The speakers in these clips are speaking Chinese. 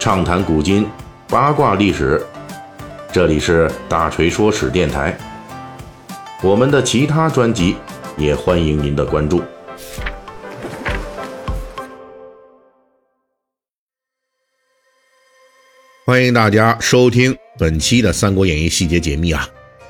畅谈古今，八卦历史。这里是大锤说史电台。我们的其他专辑也欢迎您的关注。欢迎大家收听本期的《三国演义》细节解密啊！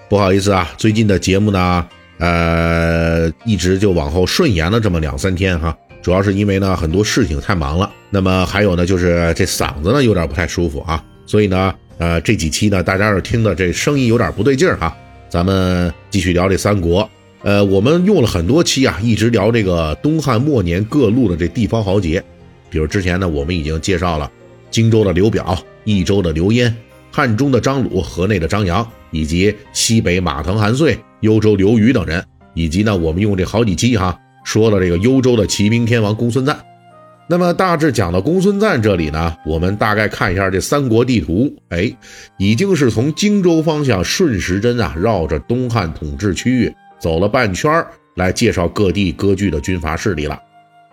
不好意思啊，最近的节目呢，呃，一直就往后顺延了这么两三天哈。主要是因为呢，很多事情太忙了。那么还有呢，就是这嗓子呢有点不太舒服啊。所以呢，呃，这几期呢，大家要是听的这声音有点不对劲儿哈，咱们继续聊这三国。呃，我们用了很多期啊，一直聊这个东汉末年各路的这地方豪杰。比如之前呢，我们已经介绍了荆州的刘表、益州的刘焉、汉中的张鲁、河内的张扬，以及西北马腾、韩遂、幽州刘虞等人，以及呢，我们用这好几期哈。说了这个幽州的骑兵天王公孙瓒，那么大致讲到公孙瓒这里呢，我们大概看一下这三国地图，哎，已经是从荆州方向顺时针啊，绕着东汉统治区域走了半圈来介绍各地割据的军阀势力了。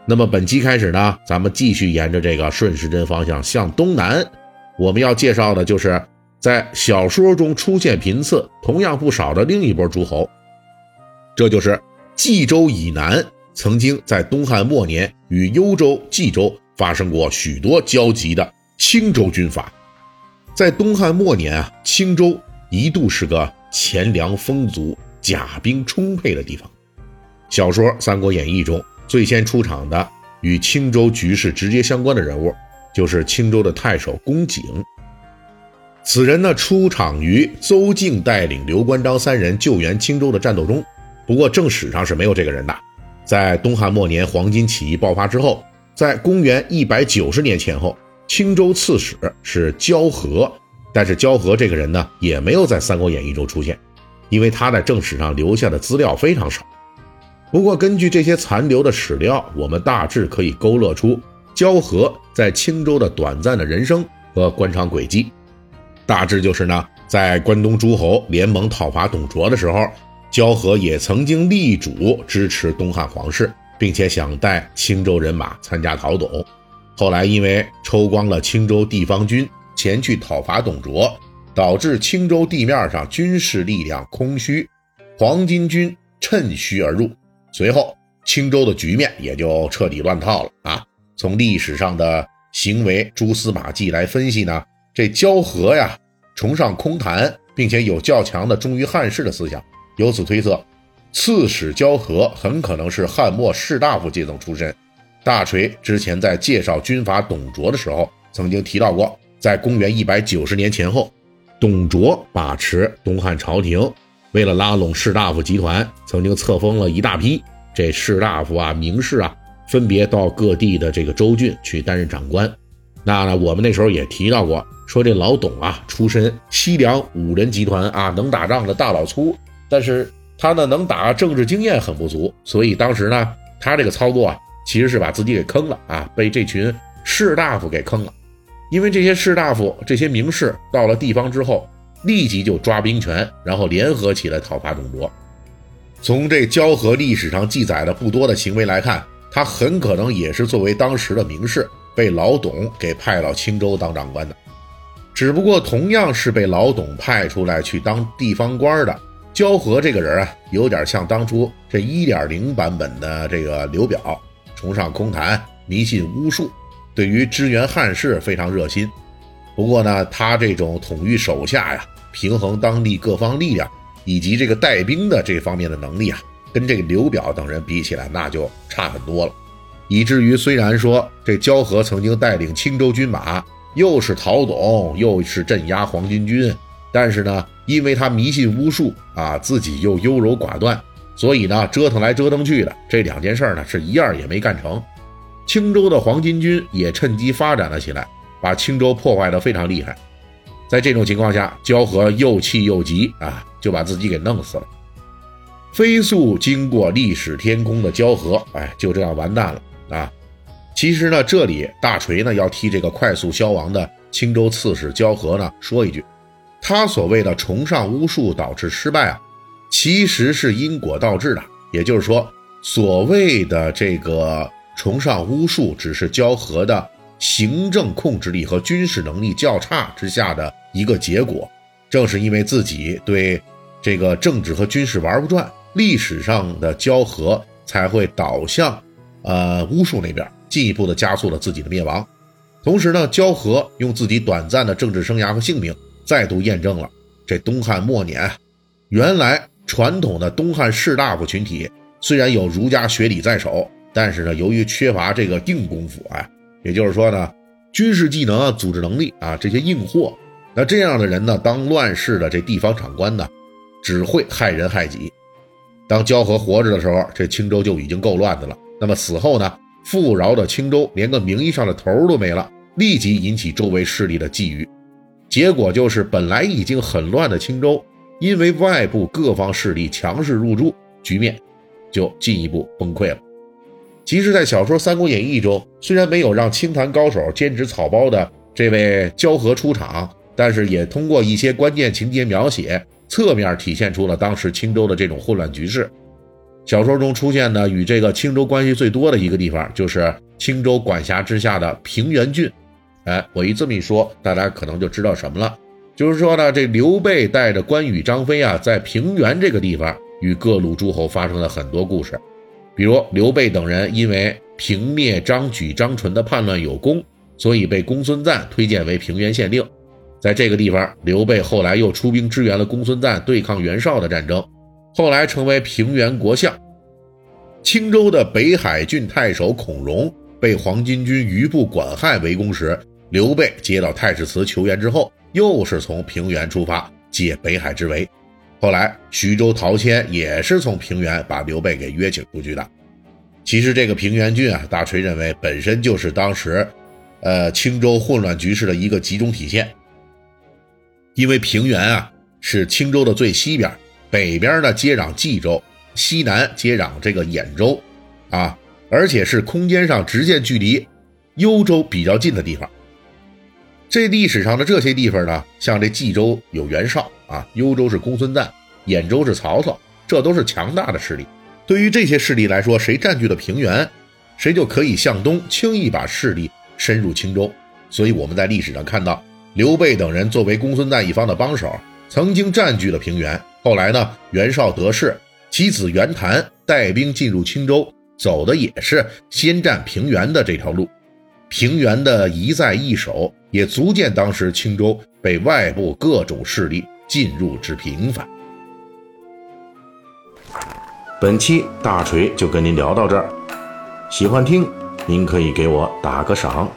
那么本期开始呢，咱们继续沿着这个顺时针方向向东南，我们要介绍的就是在小说中出现频次同样不少的另一波诸侯，这就是冀州以南。曾经在东汉末年与幽州、冀州发生过许多交集的青州军阀，在东汉末年啊，青州一度是个钱粮丰足、甲兵充沛的地方。小说《三国演义》中最先出场的与青州局势直接相关的人物，就是青州的太守公瑾。此人呢，出场于邹靖带领刘关张三人救援青州的战斗中，不过正史上是没有这个人的。在东汉末年黄巾起义爆发之后，在公元一百九十年前后，青州刺史是焦和，但是焦和这个人呢，也没有在《三国演义》中出现，因为他在正史上留下的资料非常少。不过，根据这些残留的史料，我们大致可以勾勒出焦和在青州的短暂的人生和官场轨迹。大致就是呢，在关东诸侯联盟讨伐董卓的时候。焦和也曾经力主支持东汉皇室，并且想带青州人马参加讨董，后来因为抽光了青州地方军前去讨伐董卓，导致青州地面上军事力量空虚，黄巾军趁虚而入，随后青州的局面也就彻底乱套了啊！从历史上的行为蛛丝马迹来分析呢，这焦和呀崇尚空谈，并且有较强的忠于汉室的思想。由此推测，刺史焦和很可能是汉末士大夫阶层出身。大锤之前在介绍军阀董卓的时候，曾经提到过，在公元一百九十年前后，董卓把持东汉朝廷，为了拉拢士大夫集团，曾经册封了一大批这士大夫啊、名士啊，分别到各地的这个州郡去担任长官。那呢，我们那时候也提到过，说这老董啊，出身西凉五人集团啊，能打仗的大老粗。但是他呢，能打政治经验很不足，所以当时呢，他这个操作啊，其实是把自己给坑了啊，被这群士大夫给坑了。因为这些士大夫、这些名士到了地方之后，立即就抓兵权，然后联合起来讨伐董卓。从这交河历史上记载的不多的行为来看，他很可能也是作为当时的名士，被老董给派到青州当长官的。只不过同样是被老董派出来去当地方官的。焦和这个人啊，有点像当初这一点零版本的这个刘表，崇尚空谈，迷信巫术，对于支援汉室非常热心。不过呢，他这种统御手下呀，平衡当地各方力量，以及这个带兵的这方面的能力啊，跟这个刘表等人比起来，那就差很多了。以至于虽然说这焦和曾经带领青州军马，又是讨董，又是镇压黄巾军。但是呢，因为他迷信巫术啊，自己又优柔寡断，所以呢，折腾来折腾去的这两件事呢，是一样也没干成。青州的黄巾军也趁机发展了起来，把青州破坏的非常厉害。在这种情况下，焦和又气又急啊，就把自己给弄死了。飞速经过历史天空的焦和，哎，就这样完蛋了啊。其实呢，这里大锤呢要替这个快速消亡的青州刺史焦和呢说一句。他所谓的崇尚巫术导致失败啊，其实是因果倒置的。也就是说，所谓的这个崇尚巫术只是交合的行政控制力和军事能力较差之下的一个结果。正是因为自己对这个政治和军事玩不转，历史上的交河才会导向呃巫术那边，进一步的加速了自己的灭亡。同时呢，交河用自己短暂的政治生涯和性命，再度验证了这东汉末年，原来传统的东汉士大夫群体虽然有儒家学理在手，但是呢，由于缺乏这个硬功夫，啊，也就是说呢，军事技能啊、组织能力啊这些硬货。那这样的人呢，当乱世的这地方长官呢，只会害人害己。当交河活着的时候，这青州就已经够乱的了。那么死后呢，富饶的青州连个名义上的头都没了，立即引起周围势力的觊觎。结果就是本来已经很乱的青州，因为外部各方势力强势入驻，局面就进一步崩溃了。其实，在小说《三国演义》中，虽然没有让清坛高手兼职草包的这位交河出场。但是也通过一些关键情节描写，侧面体现出了当时青州的这种混乱局势。小说中出现的与这个青州关系最多的一个地方，就是青州管辖之下的平原郡。哎，我一这么一说，大家可能就知道什么了。就是说呢，这刘备带着关羽、张飞啊，在平原这个地方与各路诸侯发生了很多故事。比如刘备等人因为平灭张举、张纯的叛乱有功，所以被公孙瓒推荐为平原县令。在这个地方，刘备后来又出兵支援了公孙瓒对抗袁绍的战争，后来成为平原国相。青州的北海郡太守孔融被黄巾军余部管亥围攻时，刘备接到太史慈求援之后，又是从平原出发解北海之围。后来徐州陶谦也是从平原把刘备给约请出去的。其实这个平原郡啊，大锤认为本身就是当时，呃青州混乱局势的一个集中体现。因为平原啊是青州的最西边，北边呢接壤冀州，西南接壤这个兖州，啊，而且是空间上直线距离幽州比较近的地方。这历史上的这些地方呢，像这冀州有袁绍啊，幽州是公孙瓒，兖州是曹操，这都是强大的势力。对于这些势力来说，谁占据了平原，谁就可以向东轻易把势力深入青州。所以我们在历史上看到。刘备等人作为公孙瓒一方的帮手，曾经占据了平原。后来呢，袁绍得势，其子袁谭带兵进入青州，走的也是先占平原的这条路。平原的一再易手，也足见当时青州被外部各种势力进入之频繁。本期大锤就跟您聊到这儿，喜欢听您可以给我打个赏。